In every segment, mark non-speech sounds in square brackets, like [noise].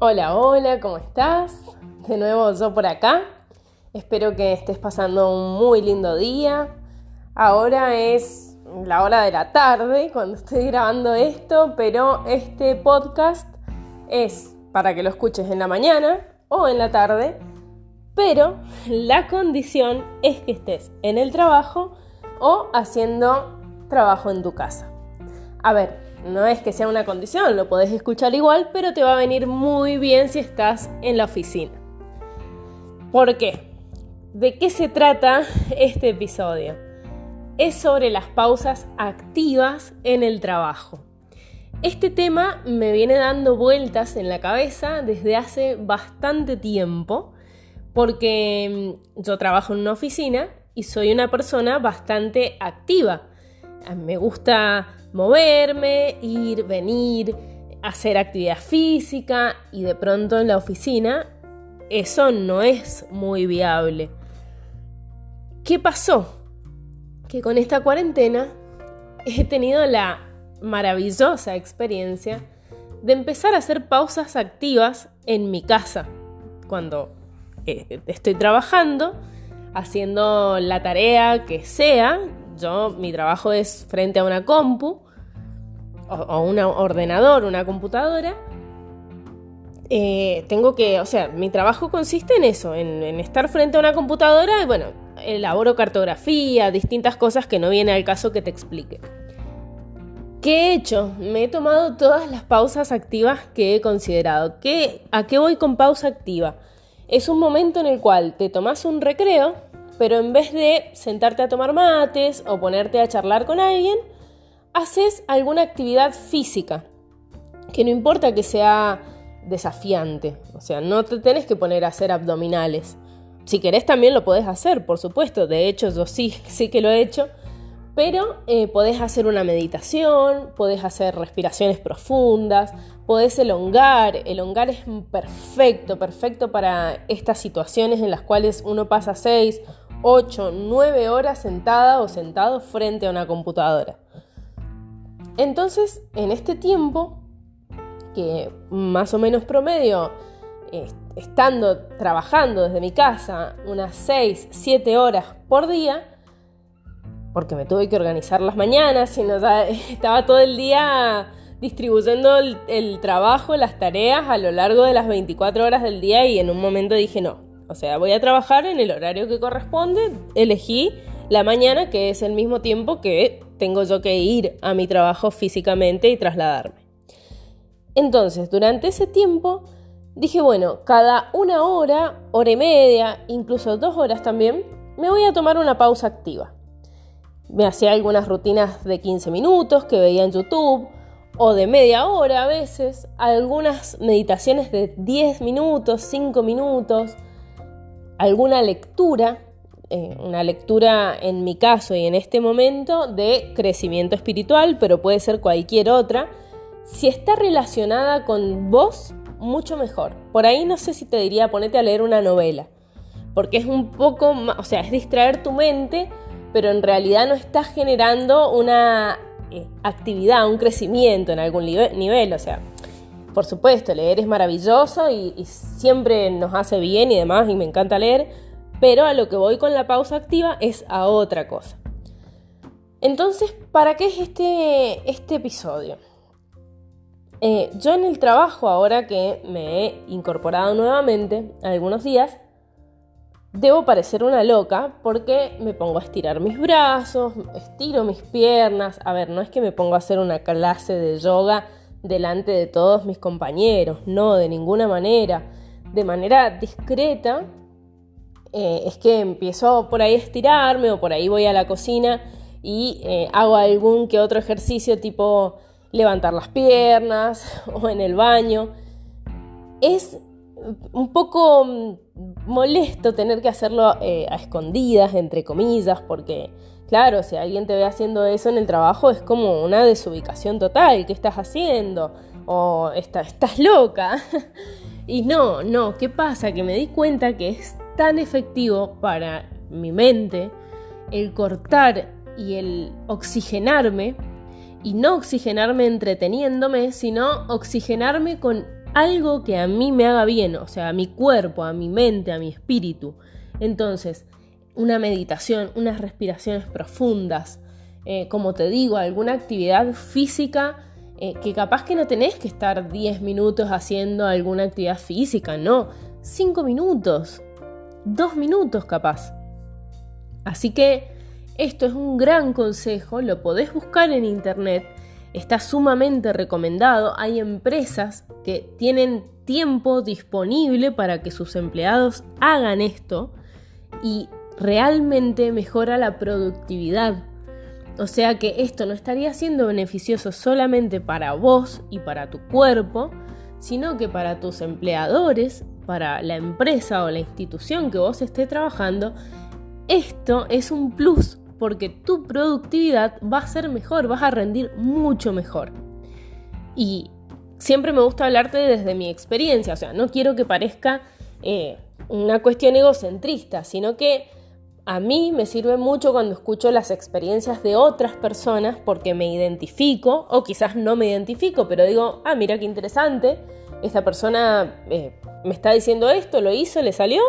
Hola, hola, ¿cómo estás? De nuevo yo por acá. Espero que estés pasando un muy lindo día. Ahora es la hora de la tarde cuando estoy grabando esto, pero este podcast es para que lo escuches en la mañana o en la tarde, pero la condición es que estés en el trabajo o haciendo trabajo en tu casa. A ver, no es que sea una condición, lo podés escuchar igual, pero te va a venir muy bien si estás en la oficina. ¿Por qué? ¿De qué se trata este episodio? Es sobre las pausas activas en el trabajo. Este tema me viene dando vueltas en la cabeza desde hace bastante tiempo, porque mm, yo trabajo en una oficina y soy una persona bastante activa. Me gusta moverme, ir, venir, hacer actividad física y de pronto en la oficina eso no es muy viable. ¿Qué pasó? Que con esta cuarentena he tenido la maravillosa experiencia de empezar a hacer pausas activas en mi casa. Cuando eh, estoy trabajando, haciendo la tarea que sea, yo, mi trabajo es frente a una compu o, un ordenador, una computadora. Eh, tengo que, o sea, mi trabajo consiste en eso, en, en, estar frente a una computadora y bueno, elaboro cartografía, distintas cosas que no viene al caso que te explique. ¿Qué he hecho? Me he tomado todas las pausas activas que he considerado. ¿Qué, ¿A qué voy con pausa activa? Es un momento en el cual te tomas un recreo pero en vez de sentarte a tomar mates o ponerte a charlar con alguien, haces alguna actividad física, que no importa que sea desafiante, o sea, no te tenés que poner a hacer abdominales. Si querés también lo podés hacer, por supuesto, de hecho yo sí, [laughs] sí que lo he hecho, pero eh, podés hacer una meditación, podés hacer respiraciones profundas, podés elongar. Elongar es perfecto, perfecto para estas situaciones en las cuales uno pasa 6 8, 9 horas sentada o sentado frente a una computadora. Entonces, en este tiempo, que más o menos promedio, estando trabajando desde mi casa unas 6, 7 horas por día, porque me tuve que organizar las mañanas, sino [laughs] estaba todo el día distribuyendo el, el, trabajo, las tareas a lo largo de las 24 horas del día y en un momento dije, no, o sea, voy a trabajar en el horario que corresponde. Elegí la mañana, que es el mismo tiempo que tengo yo que ir a mi trabajo físicamente y trasladarme. Entonces, durante ese tiempo, dije, bueno, cada una hora, hora y media, incluso dos horas también, me voy a tomar una pausa activa. Me hacía algunas rutinas de 15 minutos que veía en YouTube, o de media hora a veces, algunas meditaciones de 10 minutos, 5 minutos, alguna lectura, eh, una lectura en mi caso y en este momento de crecimiento espiritual, pero puede ser cualquier otra, si está relacionada con vos, mucho mejor. Por ahí no sé si te diría ponete a leer una novela, porque es un poco, o sea, es distraer tu mente, pero en realidad no estás generando una eh, actividad, un crecimiento en algún nivel, o sea, por supuesto, leer es maravilloso y, siempre nos hace bien y demás, y me encanta leer, pero a lo que voy con la pausa activa es a otra cosa. Entonces, ¿para qué es este, este episodio? Eh, yo en el trabajo, ahora que me he incorporado nuevamente algunos días, debo parecer una loca porque me pongo a estirar mis brazos, estiro mis piernas. A ver, no es que me pongo a hacer una clase de yoga delante de todos mis compañeros, no, de ninguna manera. De manera discreta, eh, es que empiezo por ahí a estirarme o por ahí voy a la cocina y eh, hago algún que otro ejercicio tipo levantar las piernas [laughs] o en el baño. Es un poco mm, molesto tener que hacerlo eh, a escondidas, entre comillas, porque Claro, si alguien te ve haciendo eso en el trabajo es como una desubicación total. ¿Qué estás haciendo? O estás loca. [laughs] y no, no, ¿qué pasa? Que me di cuenta que es tan efectivo para mi mente el cortar y el oxigenarme y no oxigenarme entreteniéndome, sino oxigenarme con algo que a mí me haga bien, o sea, a mi cuerpo, a mi mente, a mi espíritu. Entonces, una meditación, unas respiraciones profundas, eh, como te digo, alguna actividad física eh, que capaz que no tenés que estar 10 minutos haciendo alguna actividad física, no, 5 minutos, 2 minutos capaz. Así que esto es un gran consejo, lo podés buscar en internet, está sumamente recomendado, hay empresas que tienen tiempo disponible para que sus empleados hagan esto y realmente mejora la productividad. O sea que esto no estaría siendo beneficioso solamente para vos y para tu cuerpo, sino que para tus empleadores, para la empresa o la institución que vos estés trabajando, esto es un plus porque tu productividad va a ser mejor, vas a rendir mucho mejor. Y siempre me gusta hablarte desde mi experiencia, o sea, no quiero que parezca eh, una cuestión egocentrista, sino que a mí me sirve mucho cuando escucho las experiencias de otras personas porque me identifico, o quizás no me identifico, pero digo, ah, mira qué interesante, esta persona eh, me está diciendo esto, lo hizo, le salió,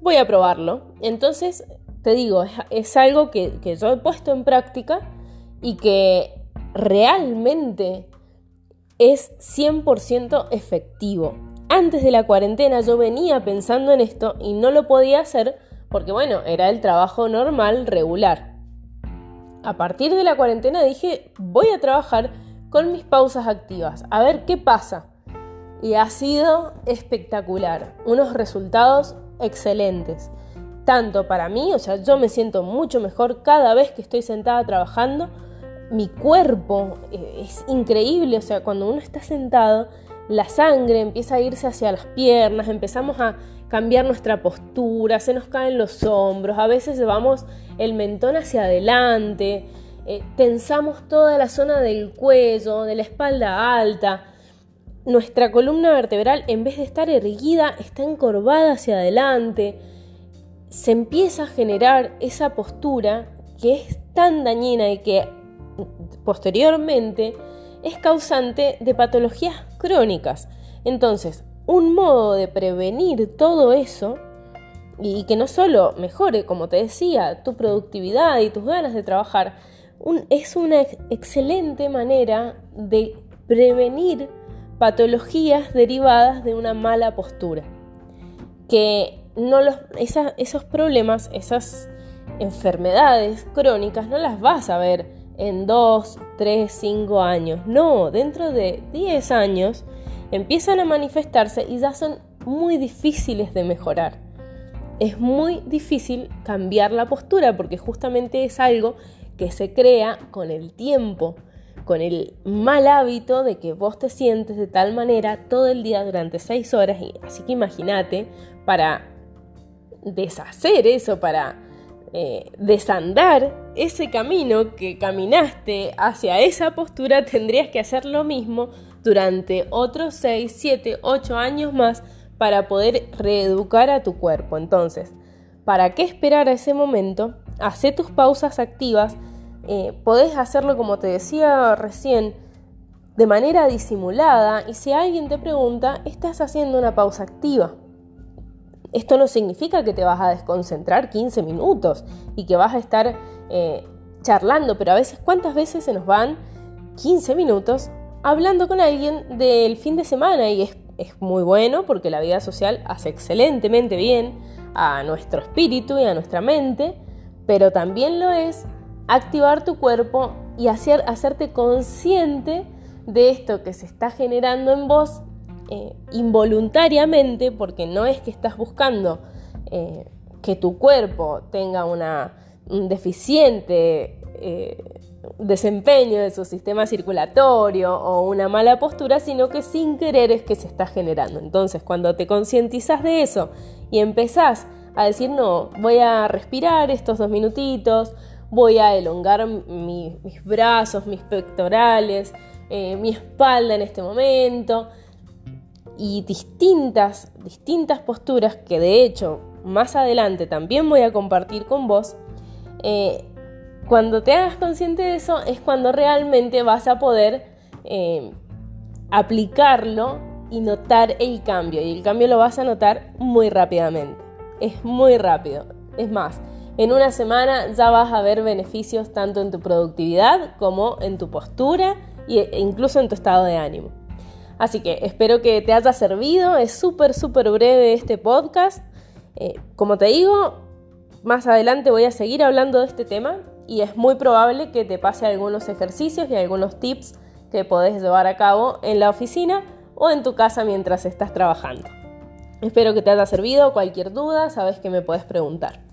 voy a probarlo. Entonces, te digo, es, algo que, que yo he puesto en práctica y que realmente es 100% efectivo. Antes de la cuarentena yo venía pensando en esto y no lo podía hacer porque bueno, era el trabajo normal, regular. A partir de la cuarentena dije, voy a trabajar con mis pausas activas, a ver qué pasa. Y ha sido espectacular, unos resultados excelentes. Tanto para mí, o sea, yo me siento mucho mejor cada vez que estoy sentada trabajando. Mi cuerpo eh, es increíble, o sea, cuando uno está sentado, la sangre empieza a irse hacia las piernas, empezamos a cambiar nuestra postura, se nos caen los hombros, a veces llevamos el mentón hacia adelante, eh, tensamos toda la zona del cuello, de la espalda alta. Nuestra columna vertebral, en vez de estar erguida, está encorvada hacia adelante. Se empieza a generar esa postura que es tan dañina y que posteriormente es causante de patologías crónicas. Entonces, un modo de prevenir todo eso y que no solo mejore, como te decía, tu productividad y tus ganas de trabajar, es una excelente manera de prevenir patologías derivadas de una mala postura. Que no los, esos problemas, esas enfermedades crónicas, no las vas a ver en 2, 3, 5 años. No, dentro de 10 años empiezan a manifestarse y ya son muy difíciles de mejorar. Es muy difícil cambiar la postura porque justamente es algo que se crea con el tiempo, con el mal hábito de que vos te sientes de tal manera todo el día durante seis horas. Y, así que imagínate, para deshacer eso, para eh, desandar ese camino que caminaste hacia esa postura, tendrías que hacer lo mismo durante otros 6, 7, 8 años más para poder reeducar a tu cuerpo. Entonces, ¿para qué esperar a ese momento? Hacé tus pausas activas. Eh, podés hacerlo, como te decía recién, de manera disimulada y si alguien te pregunta, estás haciendo una pausa activa. Esto no significa que te vas a desconcentrar 15 minutos y que vas a estar eh, charlando, pero a veces, ¿cuántas veces se nos van 15 minutos hablando con alguien del fin de semana y es, muy bueno porque la vida social hace excelentemente bien a nuestro espíritu y a nuestra mente, pero también lo es activar tu cuerpo y hacer, hacerte consciente de esto que se está generando en vos eh, involuntariamente, porque no es que estás buscando eh, que tu cuerpo tenga un deficiente eh, desempeño de su sistema circulatorio o una mala postura, sino que sin querer es que se está generando. Entonces, cuando te concientizas de eso y empezás a decir, no, voy a respirar estos dos minutitos, voy a elongar mis brazos, mis pectorales, mi espalda en este momento, y distintas, distintas posturas que de hecho más adelante también voy a compartir con vos, eh, cuando te hagas consciente de eso es cuando realmente vas a poder eh, aplicarlo y notar el cambio. Y el cambio lo vas a notar muy rápidamente. Es muy rápido. Es más, en una semana ya vas a ver beneficios tanto en tu productividad como en tu postura e incluso en tu estado de ánimo. Así que espero que te haya servido. Es súper, súper breve este podcast. Eh, como te digo, más adelante voy a seguir hablando de este tema y es muy probable que te pase algunos ejercicios y algunos tips que podés llevar a cabo en la oficina o en tu casa mientras estás trabajando. Espero que te haya servido. Cualquier duda, sabes que me puedes preguntar.